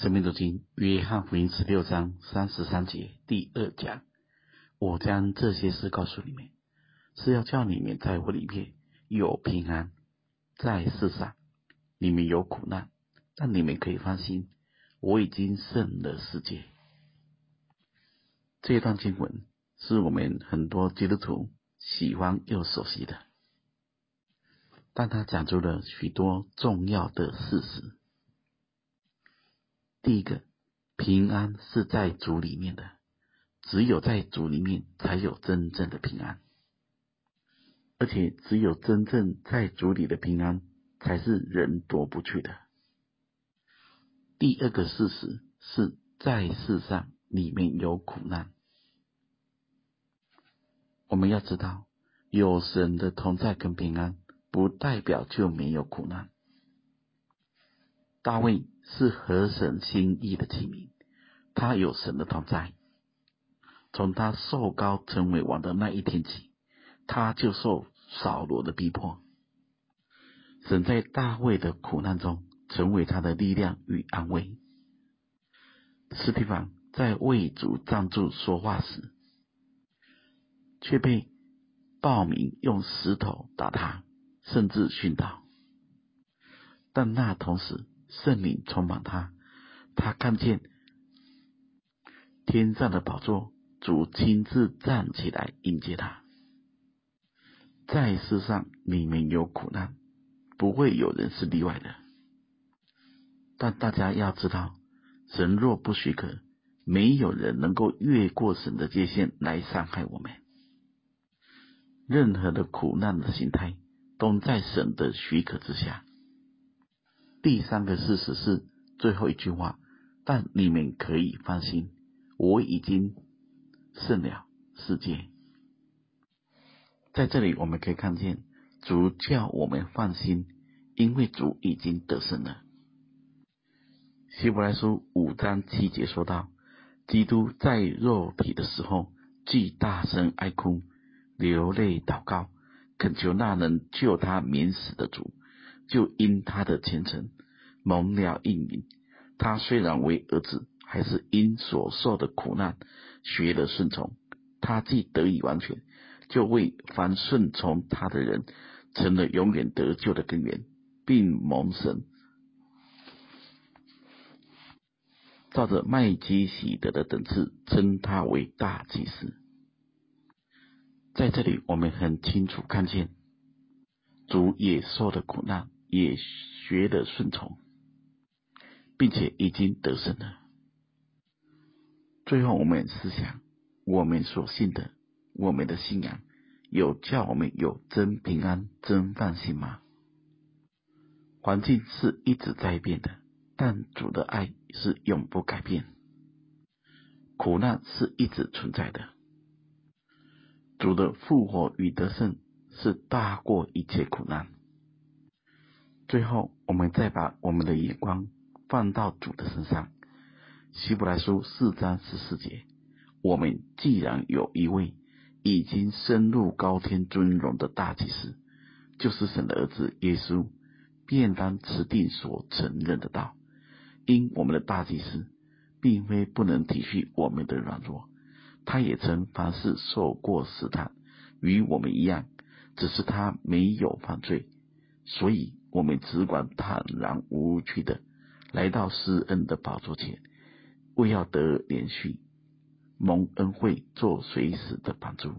生命读经约翰福音十六章三十三节第二讲，我将这些事告诉你们，是要叫你们在我里面有平安。在世上你们有苦难，但你们可以放心，我已经胜了世界。这段经文是我们很多基督徒喜欢又熟悉的，但它讲出了许多重要的事实。第一个，平安是在主里面的，只有在主里面才有真正的平安，而且只有真正在主里的平安，才是人夺不去的。第二个事实是在世上里面有苦难，我们要知道，有神的同在跟平安，不代表就没有苦难。大卫是合神心意的器皿，他有神的同在。从他受膏成为王的那一天起，他就受扫罗的逼迫。神在大卫的苦难中成为他的力量与安慰。斯提凡在为主站住说话时，却被暴民用石头打他，甚至训导。但那同时，圣灵充满他，他看见天上的宝座，主亲自站起来迎接他。在世上，你们有苦难，不会有人是例外的。但大家要知道，神若不许可，没有人能够越过神的界限来伤害我们。任何的苦难的形态，都在神的许可之下。第三个事实是最后一句话，但你们可以放心，我已经胜了世界。在这里我们可以看见，主叫我们放心，因为主已经得胜了。希伯来书五章七节说道：基督在肉体的时候，既大声哀哭，流泪祷告，恳求那能救他免死的主。就因他的虔诚蒙了应允，他虽然为儿子，还是因所受的苦难学了顺从。他既得以完全，就为凡顺从他的人成了永远得救的根源，并蒙神照着麦基洗德的等次称他为大祭司。在这里，我们很清楚看见主也受了苦难。也学得顺从，并且已经得胜了。最后，我们思想：我们所信的，我们的信仰，有叫我们有真平安、真放心吗？环境是一直在变的，但主的爱是永不改变。苦难是一直存在的，主的复活与得胜是大过一切苦难。最后，我们再把我们的眼光放到主的身上。希伯来书四章十四节，我们既然有一位已经深入高天尊荣的大祭司，就是神的儿子耶稣，便当持定所承认的道。因我们的大祭司，并非不能体恤我们的软弱，他也曾凡事受过试探，与我们一样，只是他没有犯罪，所以。我们只管坦然无惧的来到施恩的宝座前，为要得连续，蒙恩惠，做随时的帮助。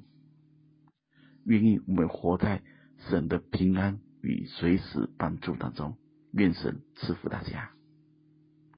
愿意我们活在神的平安与随时帮助当中。愿神赐福大家。